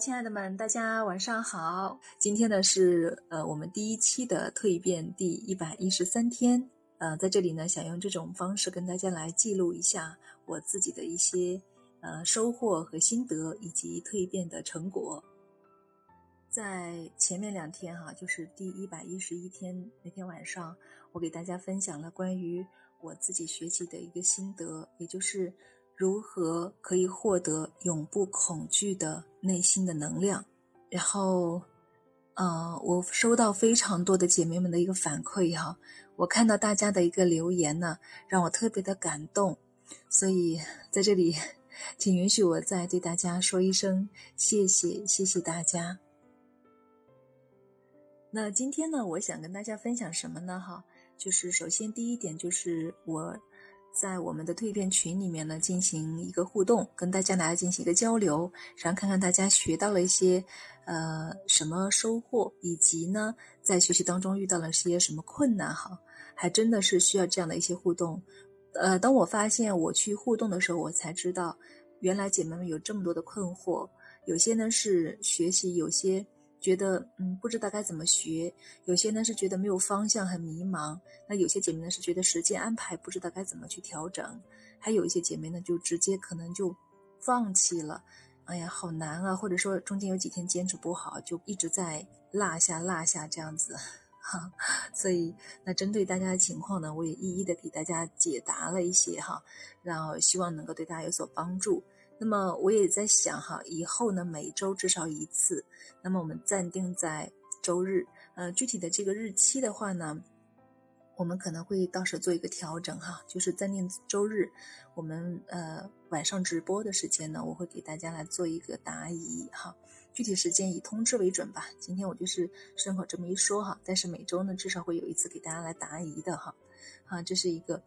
亲爱的们，大家晚上好。今天呢是呃我们第一期的蜕变第一百一十三天。呃，在这里呢，想用这种方式跟大家来记录一下我自己的一些呃收获和心得，以及蜕变的成果。在前面两天哈，就是第一百一十一天那天晚上，我给大家分享了关于我自己学习的一个心得，也就是如何可以获得永不恐惧的内心的能量。然后，呃，我收到非常多的姐妹们的一个反馈哈。我看到大家的一个留言呢，让我特别的感动，所以在这里，请允许我再对大家说一声谢谢，谢谢大家。那今天呢，我想跟大家分享什么呢？哈，就是首先第一点就是我在我们的蜕变群里面呢进行一个互动，跟大家来进行一个交流，然后看看大家学到了一些呃什么收获，以及呢在学习当中遇到了些什么困难哈。还真的是需要这样的一些互动，呃，当我发现我去互动的时候，我才知道，原来姐妹们有这么多的困惑，有些呢是学习，有些觉得嗯不知道该怎么学，有些呢是觉得没有方向很迷茫，那有些姐妹呢是觉得时间安排不知道该怎么去调整，还有一些姐妹呢就直接可能就放弃了，哎呀好难啊，或者说中间有几天坚持不好，就一直在落下落下这样子。哈，所以那针对大家的情况呢，我也一一的给大家解答了一些哈，然后希望能够对大家有所帮助。那么我也在想哈，以后呢每周至少一次，那么我们暂定在周日，呃，具体的这个日期的话呢，我们可能会到时做一个调整哈，就是暂定周日，我们呃晚上直播的时间呢，我会给大家来做一个答疑哈。具体时间以通知为准吧。今天我就是顺口这么一说哈，但是每周呢至少会有一次给大家来答疑的哈。啊，这是一个。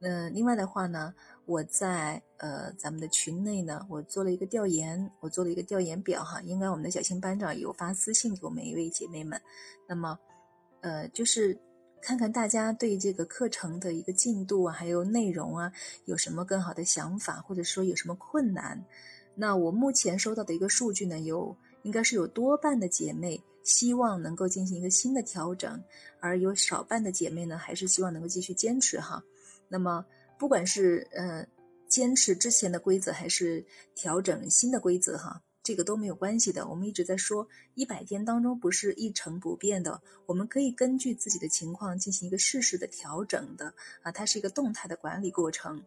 呃，另外的话呢，我在呃咱们的群内呢，我做了一个调研，我做了一个调研表哈。应该我们的小青班长有发私信给我们一位姐妹们。那么，呃，就是看看大家对这个课程的一个进度啊，还有内容啊，有什么更好的想法，或者说有什么困难。那我目前收到的一个数据呢，有。应该是有多半的姐妹希望能够进行一个新的调整，而有少半的姐妹呢，还是希望能够继续坚持哈。那么，不管是呃坚持之前的规则，还是调整新的规则哈，这个都没有关系的。我们一直在说，一百天当中不是一成不变的，我们可以根据自己的情况进行一个适时的调整的啊，它是一个动态的管理过程。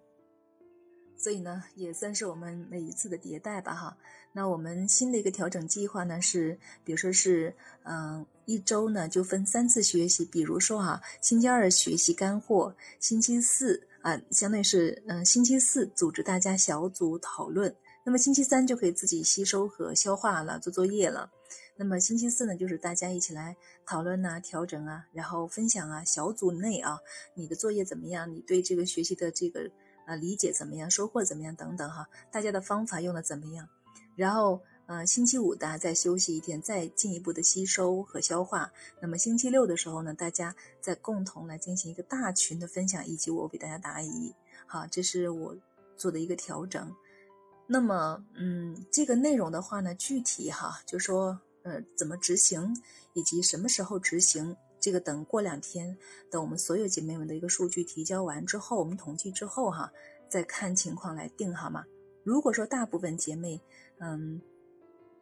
所以呢，也算是我们每一次的迭代吧，哈。那我们新的一个调整计划呢，是，比如说是，嗯，一周呢就分三次学习，比如说哈，星期二学习干货，星期四啊，相当于是，嗯，星期四组织大家小组讨论，那么星期三就可以自己吸收和消化了，做作业了。那么星期四呢，就是大家一起来讨论呐、调整啊，然后分享啊，小组内啊，你的作业怎么样？你对这个学习的这个。啊，理解怎么样，收获怎么样等等哈，大家的方法用的怎么样？然后，呃，星期五大家再休息一天，再进一步的吸收和消化。那么星期六的时候呢，大家再共同来进行一个大群的分享，以及我给大家答疑。好，这是我做的一个调整。那么，嗯，这个内容的话呢，具体哈，就说，呃，怎么执行，以及什么时候执行。这个等过两天，等我们所有姐妹们的一个数据提交完之后，我们统计之后哈，再看情况来定好吗？如果说大部分姐妹，嗯，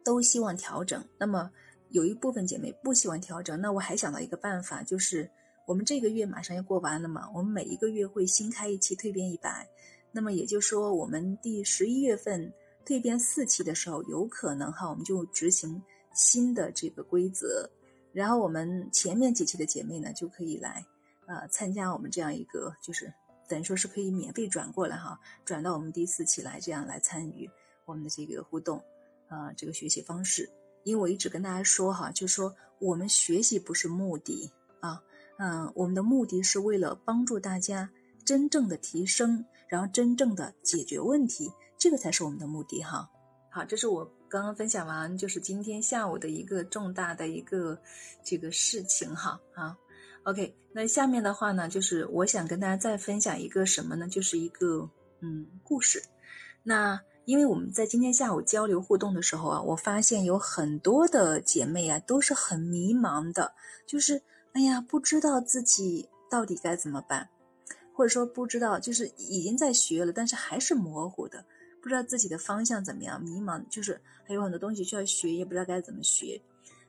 都希望调整，那么有一部分姐妹不喜欢调整，那我还想到一个办法，就是我们这个月马上要过完了嘛，我们每一个月会新开一期蜕变一百，那么也就是说，我们第十一月份蜕变四期的时候，有可能哈，我们就执行新的这个规则。然后我们前面几期的姐妹呢，就可以来，呃，参加我们这样一个，就是等于说是可以免费转过来哈，转到我们第四期来，这样来参与我们的这个互动，啊，这个学习方式。因为我一直跟大家说哈，就说我们学习不是目的啊，嗯，我们的目的是为了帮助大家真正的提升，然后真正的解决问题，这个才是我们的目的哈。好，这是我。刚刚分享完，就是今天下午的一个重大的一个这个事情哈啊，OK，那下面的话呢，就是我想跟大家再分享一个什么呢？就是一个嗯故事。那。因为我们在今天下午交流互动的时候啊，我发现有很多的姐妹啊都是很迷茫的，就是哎呀，不知道自己到底该怎么办，或者说不知道，就是已经在学了，但是还是模糊的，不知道自己的方向怎么样，迷茫，就是还有很多东西需要学，也不知道该怎么学。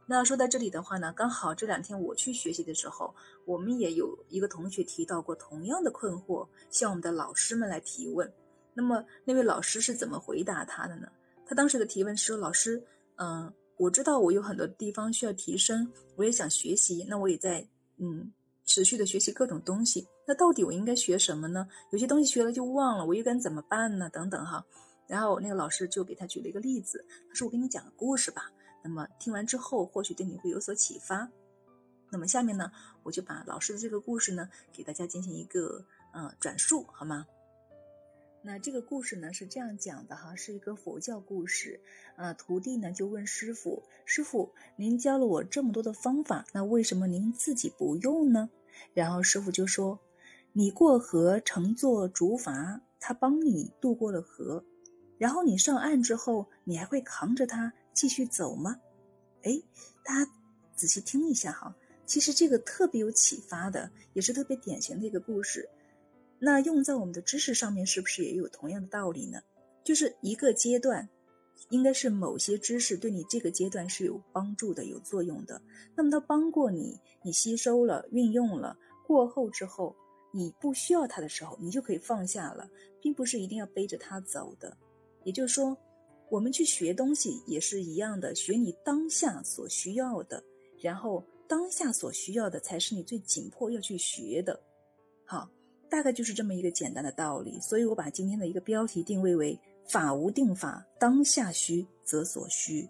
那说到这里的话呢，刚好这两天我去学习的时候，我们也有一个同学提到过同样的困惑，向我们的老师们来提问。那么那位老师是怎么回答他的呢？他当时的提问是说：“老师，嗯，我知道我有很多地方需要提升，我也想学习，那我也在嗯持续的学习各种东西。那到底我应该学什么呢？有些东西学了就忘了，我又该怎么办呢？等等哈。然后那个老师就给他举了一个例子，他说：我给你讲个故事吧。那么听完之后，或许对你会有所启发。那么下面呢，我就把老师的这个故事呢，给大家进行一个嗯转述，好吗？”那这个故事呢是这样讲的哈，是一个佛教故事。啊，徒弟呢就问师傅：“师傅，您教了我这么多的方法，那为什么您自己不用呢？”然后师傅就说：“你过河乘坐竹筏，他帮你渡过了河，然后你上岸之后，你还会扛着它继续走吗？”哎，大家仔细听一下哈，其实这个特别有启发的，也是特别典型的一个故事。那用在我们的知识上面，是不是也有同样的道理呢？就是一个阶段，应该是某些知识对你这个阶段是有帮助的、有作用的。那么它帮过你，你吸收了、运用了，过后之后，你不需要它的时候，你就可以放下了，并不是一定要背着它走的。也就是说，我们去学东西也是一样的，学你当下所需要的，然后当下所需要的才是你最紧迫要去学的。好。大概就是这么一个简单的道理，所以我把今天的一个标题定位为“法无定法，当下需则所需”。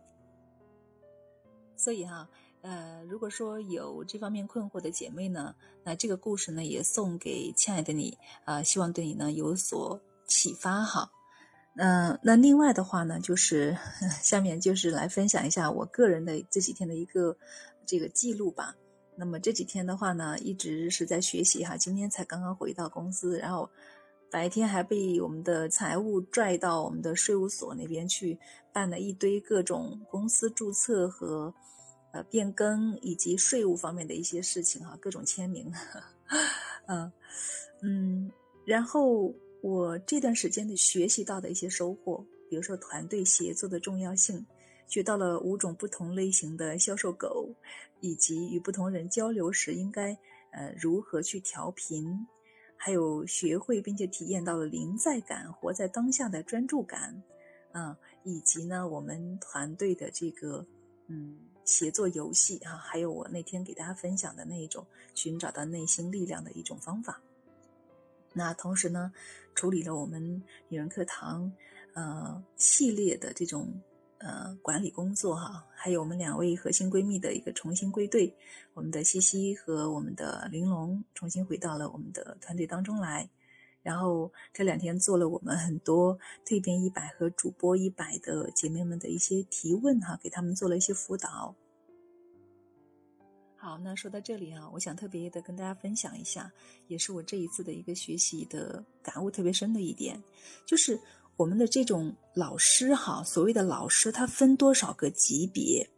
所以哈，呃，如果说有这方面困惑的姐妹呢，那这个故事呢也送给亲爱的你啊，希望对你呢有所启发哈。嗯，那另外的话呢，就是 下面就是来分享一下我个人的这几天的一个这个记录吧。那么这几天的话呢，一直是在学习哈。今天才刚刚回到公司，然后白天还被我们的财务拽到我们的税务所那边去办了一堆各种公司注册和呃变更以及税务方面的一些事情哈，各种签名。嗯嗯，然后我这段时间的学习到的一些收获，比如说团队协作的重要性。学到了五种不同类型的销售狗，以及与不同人交流时应该呃如何去调频，还有学会并且体验到了临在感、活在当下的专注感，啊，以及呢我们团队的这个嗯协作游戏啊，还有我那天给大家分享的那一种寻找到内心力量的一种方法。那同时呢，处理了我们女人课堂呃系列的这种。呃，管理工作哈，还有我们两位核心闺蜜的一个重新归队，我们的西西和我们的玲珑重新回到了我们的团队当中来。然后这两天做了我们很多蜕变一百和主播一百的姐妹们的一些提问哈，给他们做了一些辅导。好，那说到这里啊，我想特别的跟大家分享一下，也是我这一次的一个学习的感悟特别深的一点，就是。我们的这种老师哈，所谓的老师，他分多少个级别？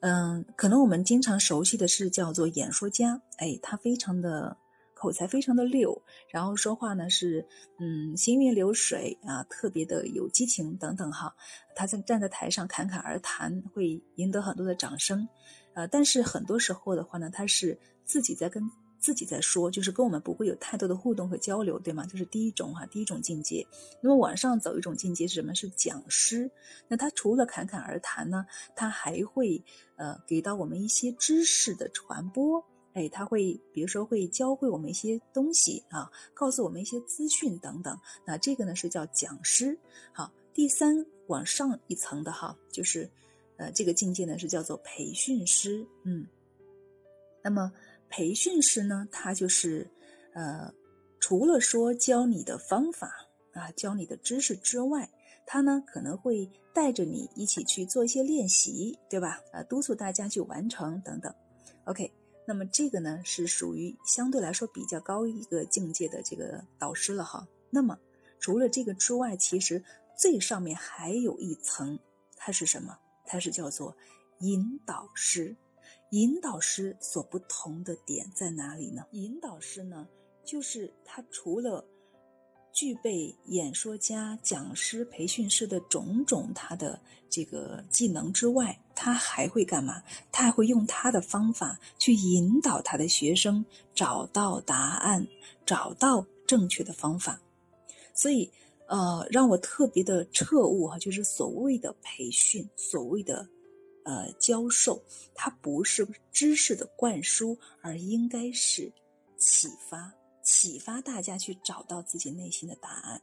嗯，可能我们经常熟悉的是叫做演说家，哎，他非常的口才非常的溜，然后说话呢是嗯行云流水啊，特别的有激情等等哈。他在站在台上侃侃而谈，会赢得很多的掌声，呃，但是很多时候的话呢，他是自己在跟。自己在说，就是跟我们不会有太多的互动和交流，对吗？这是第一种哈，第一种境界。那么往上走一种境界是什么？是讲师。那他除了侃侃而谈呢，他还会呃给到我们一些知识的传播。哎，他会比如说会教会我们一些东西啊，告诉我们一些资讯等等。那这个呢是叫讲师。好，第三往上一层的哈，就是呃这个境界呢是叫做培训师。嗯，那么。培训师呢，他就是，呃，除了说教你的方法啊，教你的知识之外，他呢可能会带着你一起去做一些练习，对吧？啊，督促大家去完成等等。OK，那么这个呢是属于相对来说比较高一个境界的这个导师了哈。那么除了这个之外，其实最上面还有一层，它是什么？它是叫做引导师。引导师所不同的点在哪里呢？引导师呢，就是他除了具备演说家、讲师、培训师的种种他的这个技能之外，他还会干嘛？他还会用他的方法去引导他的学生找到答案，找到正确的方法。所以，呃，让我特别的彻悟哈，就是所谓的培训，所谓的。呃，教授它不是知识的灌输，而应该是启发，启发大家去找到自己内心的答案。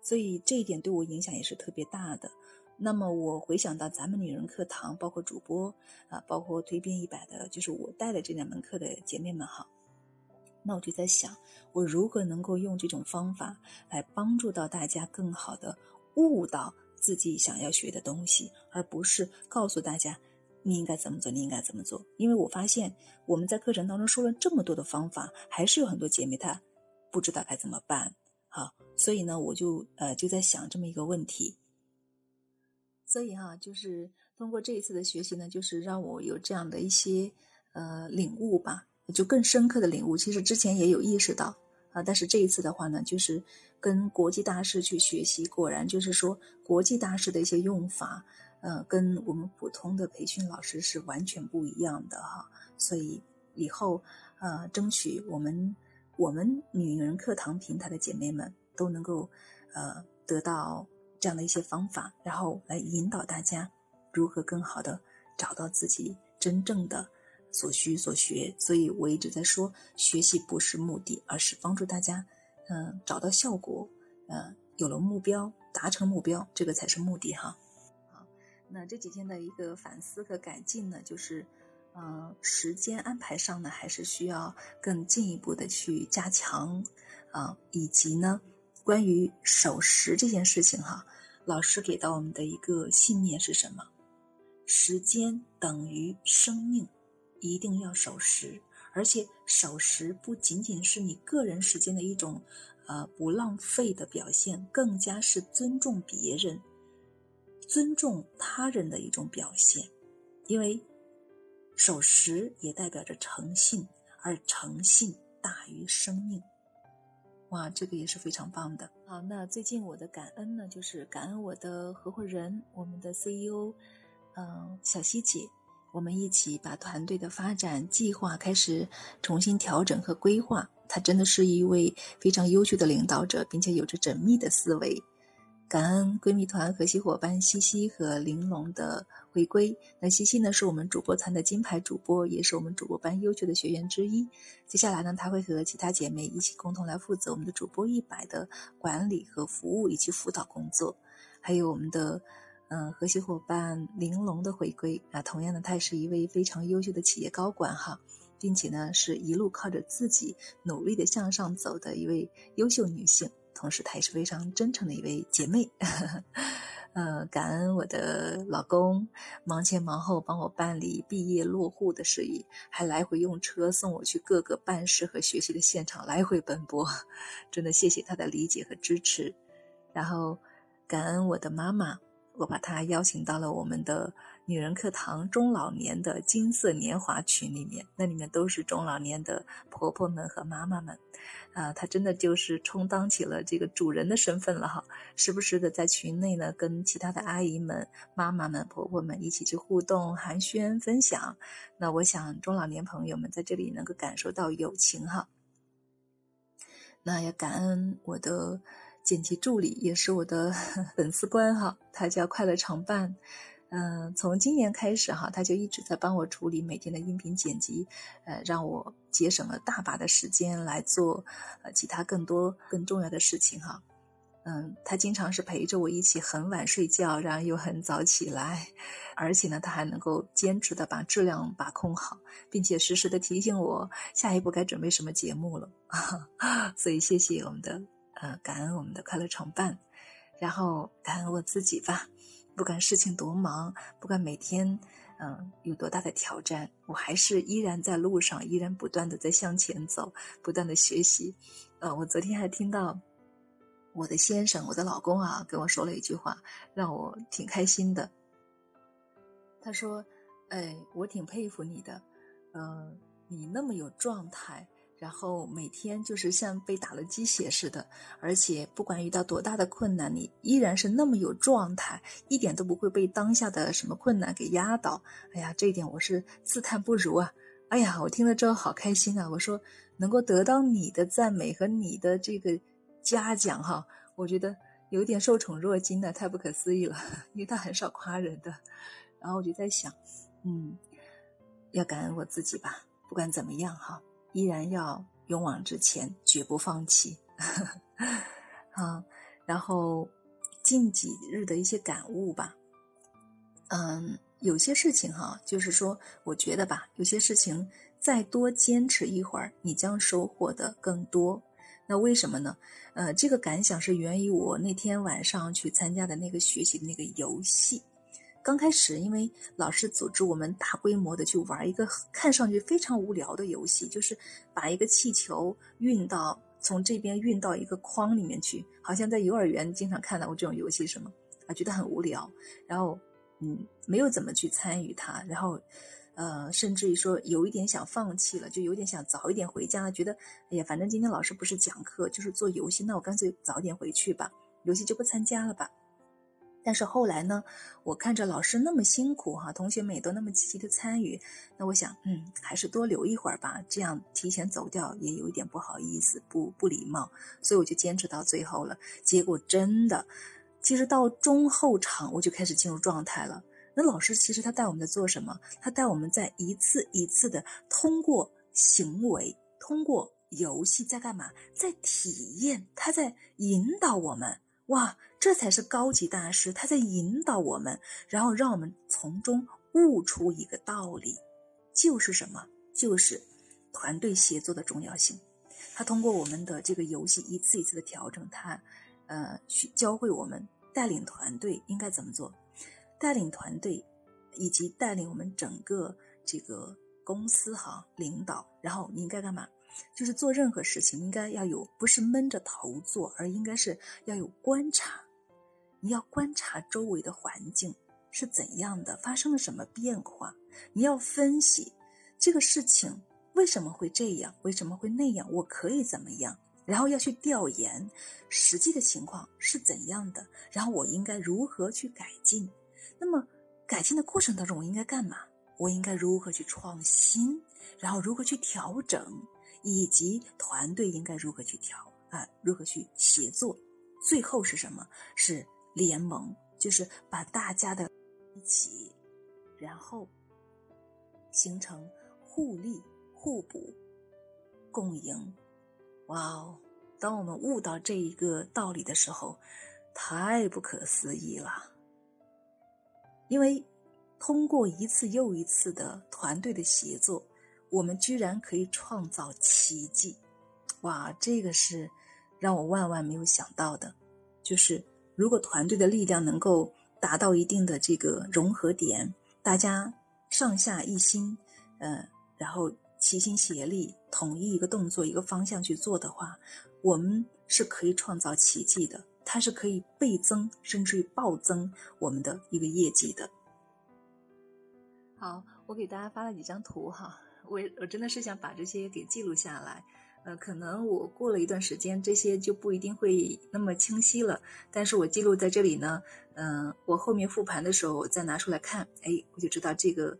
所以这一点对我影响也是特别大的。那么我回想到咱们女人课堂，包括主播啊，包括蜕变一百的，就是我带的这两门课的姐妹们哈，那我就在想，我如何能够用这种方法来帮助到大家，更好的悟到。自己想要学的东西，而不是告诉大家你应该怎么做，你应该怎么做。因为我发现我们在课程当中说了这么多的方法，还是有很多姐妹她不知道该怎么办。好，所以呢，我就呃就在想这么一个问题。所以哈，就是通过这一次的学习呢，就是让我有这样的一些呃领悟吧，就更深刻的领悟。其实之前也有意识到啊，但是这一次的话呢，就是。跟国际大师去学习，果然就是说，国际大师的一些用法，呃，跟我们普通的培训老师是完全不一样的哈。所以以后，呃，争取我们我们女人课堂平台的姐妹们都能够，呃，得到这样的一些方法，然后来引导大家如何更好的找到自己真正的所需所学。所以我一直在说，学习不是目的，而是帮助大家。嗯，找到效果，嗯，有了目标，达成目标，这个才是目的哈。好，那这几天的一个反思和改进呢，就是，嗯，时间安排上呢，还是需要更进一步的去加强，啊，以及呢，关于守时这件事情哈，老师给到我们的一个信念是什么？时间等于生命，一定要守时。而且守时不仅仅是你个人时间的一种，呃，不浪费的表现，更加是尊重别人、尊重他人的一种表现。因为守时也代表着诚信，而诚信大于生命。哇，这个也是非常棒的。好，那最近我的感恩呢，就是感恩我的合伙人，我们的 CEO，嗯，小希姐。我们一起把团队的发展计划开始重新调整和规划。他真的是一位非常优秀的领导者，并且有着缜密的思维。感恩闺蜜团核心伙伴西西和玲珑的回归。那西西呢，是我们主播团的金牌主播，也是我们主播班优秀的学员之一。接下来呢，她会和其他姐妹一起共同来负责我们的主播一百的管理和服务以及辅导工作，还有我们的。嗯，核心伙伴玲珑的回归啊，同样的，她也是一位非常优秀的企业高管哈，并且呢，是一路靠着自己努力的向上走的一位优秀女性，同时她也是非常真诚的一位姐妹。呃，感恩我的老公忙前忙后帮我办理毕业落户的事宜，还来回用车送我去各个办事和学习的现场来回奔波，真的谢谢他的理解和支持。然后，感恩我的妈妈。我把她邀请到了我们的女人课堂中老年的金色年华群里面，那里面都是中老年的婆婆们和妈妈们，啊，她真的就是充当起了这个主人的身份了哈，时不时的在群内呢跟其他的阿姨们、妈妈们、婆婆们一起去互动、寒暄、分享。那我想中老年朋友们在这里能够感受到友情哈。那也感恩我的。剪辑助理也是我的 粉丝官哈，他叫快乐常伴，嗯，从今年开始哈，他就一直在帮我处理每天的音频剪辑，呃，让我节省了大把的时间来做呃其他更多更重要的事情哈，嗯，他经常是陪着我一起很晚睡觉，然后又很早起来，而且呢，他还能够坚持的把质量把控好，并且实时的提醒我下一步该准备什么节目了，所以谢谢我们的。呃，感恩我们的快乐常伴，然后感恩我自己吧。不管事情多忙，不管每天嗯有多大的挑战，我还是依然在路上，依然不断的在向前走，不断的学习。呃，我昨天还听到我的先生，我的老公啊，跟我说了一句话，让我挺开心的。他说：“哎，我挺佩服你的，嗯，你那么有状态。”然后每天就是像被打了鸡血似的，而且不管遇到多大的困难，你依然是那么有状态，一点都不会被当下的什么困难给压倒。哎呀，这一点我是自叹不如啊！哎呀，我听了之后好开心啊！我说能够得到你的赞美和你的这个嘉奖哈，我觉得有点受宠若惊的，太不可思议了，因为他很少夸人的。然后我就在想，嗯，要感恩我自己吧，不管怎么样哈。依然要勇往直前，绝不放弃。啊，然后近几日的一些感悟吧。嗯，有些事情哈，就是说，我觉得吧，有些事情再多坚持一会儿，你将收获的更多。那为什么呢？呃，这个感想是源于我那天晚上去参加的那个学习的那个游戏。刚开始，因为老师组织我们大规模的去玩一个看上去非常无聊的游戏，就是把一个气球运到从这边运到一个筐里面去，好像在幼儿园经常看到过这种游戏，什么啊，觉得很无聊，然后嗯，没有怎么去参与它，然后呃，甚至于说有一点想放弃了，就有点想早一点回家，觉得哎呀，反正今天老师不是讲课就是做游戏，那我干脆早点回去吧，游戏就不参加了吧。但是后来呢，我看着老师那么辛苦哈，同学们也都那么积极的参与，那我想，嗯，还是多留一会儿吧，这样提前走掉也有一点不好意思，不不礼貌，所以我就坚持到最后了。结果真的，其实到中后场我就开始进入状态了。那老师其实他带我们在做什么？他带我们在一次一次的通过行为，通过游戏在干嘛？在体验，他在引导我们。哇，这才是高级大师，他在引导我们，然后让我们从中悟出一个道理，就是什么？就是团队协作的重要性。他通过我们的这个游戏一次一次的调整，他呃去教会我们带领团队应该怎么做，带领团队以及带领我们整个这个公司哈领导，然后你应该干嘛？就是做任何事情，应该要有不是闷着头做，而应该是要有观察。你要观察周围的环境是怎样的，发生了什么变化。你要分析这个事情为什么会这样，为什么会那样，我可以怎么样？然后要去调研实际的情况是怎样的，然后我应该如何去改进。那么改进的过程当中，我应该干嘛？我应该如何去创新？然后如何去调整？以及团队应该如何去调啊？如何去协作？最后是什么？是联盟，就是把大家的一起，然后形成互利互补、共赢。哇哦！当我们悟到这一个道理的时候，太不可思议了。因为通过一次又一次的团队的协作。我们居然可以创造奇迹，哇！这个是让我万万没有想到的。就是如果团队的力量能够达到一定的这个融合点，大家上下一心，呃，然后齐心协力，统一一个动作、一个方向去做的话，我们是可以创造奇迹的。它是可以倍增甚至于暴增我们的一个业绩的。好，我给大家发了几张图哈。我我真的是想把这些给记录下来，呃，可能我过了一段时间，这些就不一定会那么清晰了。但是我记录在这里呢，嗯，我后面复盘的时候再拿出来看，哎，我就知道这个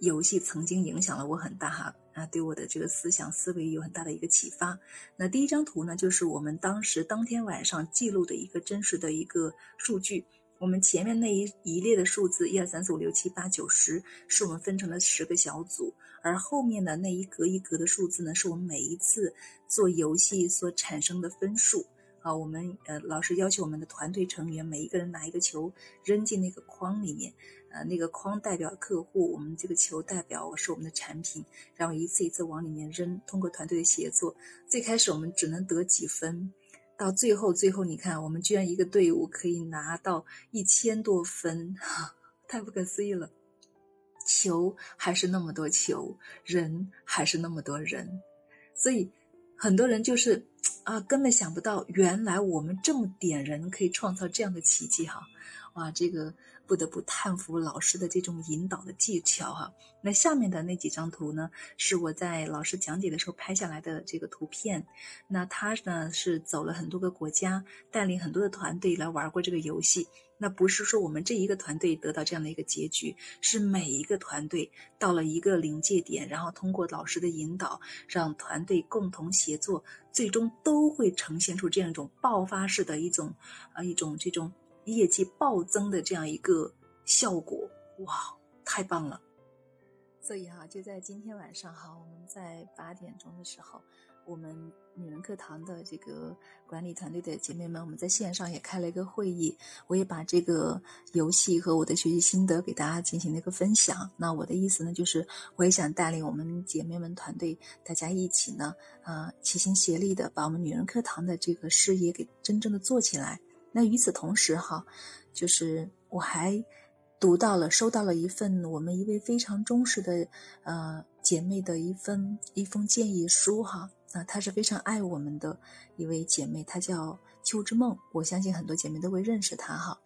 游戏曾经影响了我很大哈，啊，对我的这个思想思维有很大的一个启发。那第一张图呢，就是我们当时当天晚上记录的一个真实的一个数据。我们前面那一一列的数字一二三四五六七八九十，是我们分成了十个小组，而后面的那一格一格的数字呢，是我们每一次做游戏所产生的分数。啊，我们呃老师要求我们的团队成员每一个人拿一个球扔进那个框里面，呃那个框代表客户，我们这个球代表是我们的产品，然后一次一次往里面扔，通过团队的协作，最开始我们只能得几分。到最后，最后你看，我们居然一个队伍可以拿到一千多分，太不可思议了！球还是那么多球，人还是那么多人，所以很多人就是啊，根本想不到，原来我们这么点人可以创造这样的奇迹哈！哇，这个不得不叹服老师的这种引导的技巧哈。那下面的那几张图呢，是我在老师讲解的时候拍下来的这个图片。那他呢是走了很多个国家，带领很多的团队来玩过这个游戏。那不是说我们这一个团队得到这样的一个结局，是每一个团队到了一个临界点，然后通过老师的引导，让团队共同协作，最终都会呈现出这样一种爆发式的一种，呃，一种这种业绩暴增的这样一个效果。哇，太棒了！所以哈，就在今天晚上哈，我们在八点钟的时候。我们女人课堂的这个管理团队的姐妹们，我们在线上也开了一个会议，我也把这个游戏和我的学习心得给大家进行了一个分享。那我的意思呢，就是我也想带领我们姐妹们团队，大家一起呢，呃，齐心协力的把我们女人课堂的这个事业给真正的做起来。那与此同时哈，就是我还读到了、收到了一份我们一位非常忠实的呃姐妹的一份一封建议书哈。啊，她是非常爱我们的一位姐妹，她叫秋之梦。我相信很多姐妹都会认识她哈。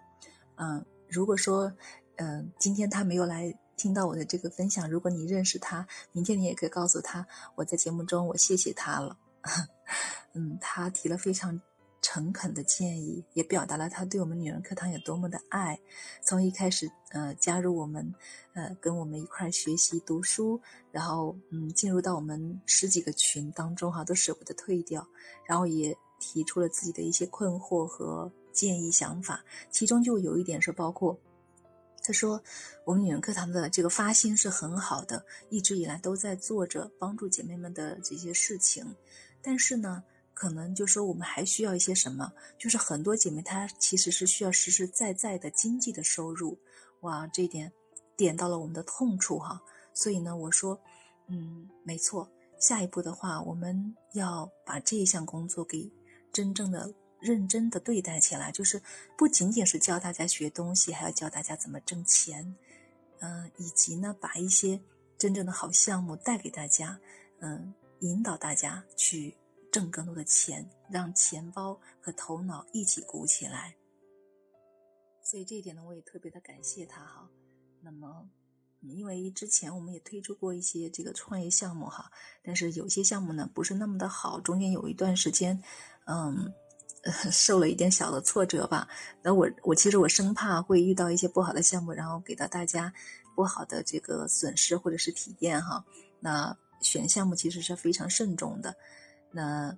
嗯，如果说，嗯，今天她没有来听到我的这个分享，如果你认识她，明天你也可以告诉她，我在节目中我谢谢她了。嗯，她提了非常。诚恳的建议，也表达了他对我们女人课堂有多么的爱。从一开始，呃，加入我们，呃，跟我们一块儿学习读书，然后，嗯，进入到我们十几个群当中，哈，都舍不得退掉。然后也提出了自己的一些困惑和建议想法。其中就有一点是包括，他说，我们女人课堂的这个发心是很好的，一直以来都在做着帮助姐妹们的这些事情，但是呢。可能就说我们还需要一些什么，就是很多姐妹她其实是需要实实在在的经济的收入，哇，这一点点到了我们的痛处哈。所以呢，我说，嗯，没错，下一步的话，我们要把这一项工作给真正的认真的对待起来，就是不仅仅是教大家学东西，还要教大家怎么挣钱，嗯，以及呢，把一些真正的好项目带给大家，嗯，引导大家去。挣更多的钱，让钱包和头脑一起鼓起来。所以这一点呢，我也特别的感谢他哈。那么，因为之前我们也推出过一些这个创业项目哈，但是有些项目呢不是那么的好，中间有一段时间，嗯，受了一点小的挫折吧。那我我其实我生怕会遇到一些不好的项目，然后给到大家不好的这个损失或者是体验哈。那选项目其实是非常慎重的。那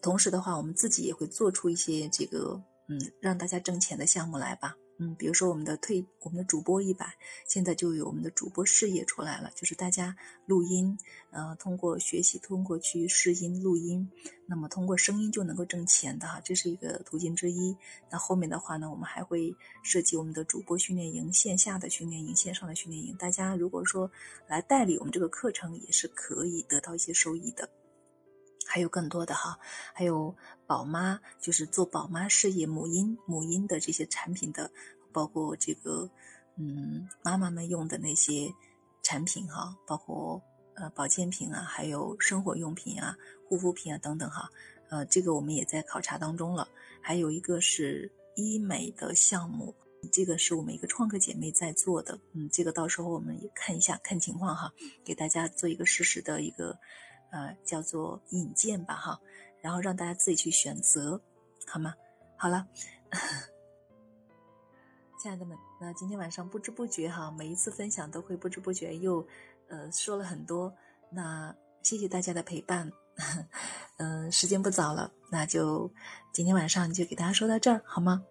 同时的话，我们自己也会做出一些这个嗯让大家挣钱的项目来吧。嗯，比如说我们的退我们的主播一百，现在就有我们的主播事业出来了，就是大家录音，呃，通过学习，通过去试音录音，那么通过声音就能够挣钱的哈，这是一个途径之一。那后面的话呢，我们还会设计我们的主播训练营，线下的训练营，线上的训练营，大家如果说来代理我们这个课程，也是可以得到一些收益的。还有更多的哈，还有宝妈，就是做宝妈事业母婴母婴的这些产品的，包括这个嗯妈妈们用的那些产品哈，包括呃保健品啊，还有生活用品啊、护肤品啊等等哈，呃这个我们也在考察当中了。还有一个是医美的项目，这个是我们一个创客姐妹在做的，嗯，这个到时候我们也看一下看情况哈，给大家做一个实时的一个。呃，叫做引荐吧，哈，然后让大家自己去选择，好吗？好了，亲爱的们，那今天晚上不知不觉哈，每一次分享都会不知不觉又呃说了很多，那谢谢大家的陪伴，嗯，时间不早了，那就今天晚上就给大家说到这儿，好吗？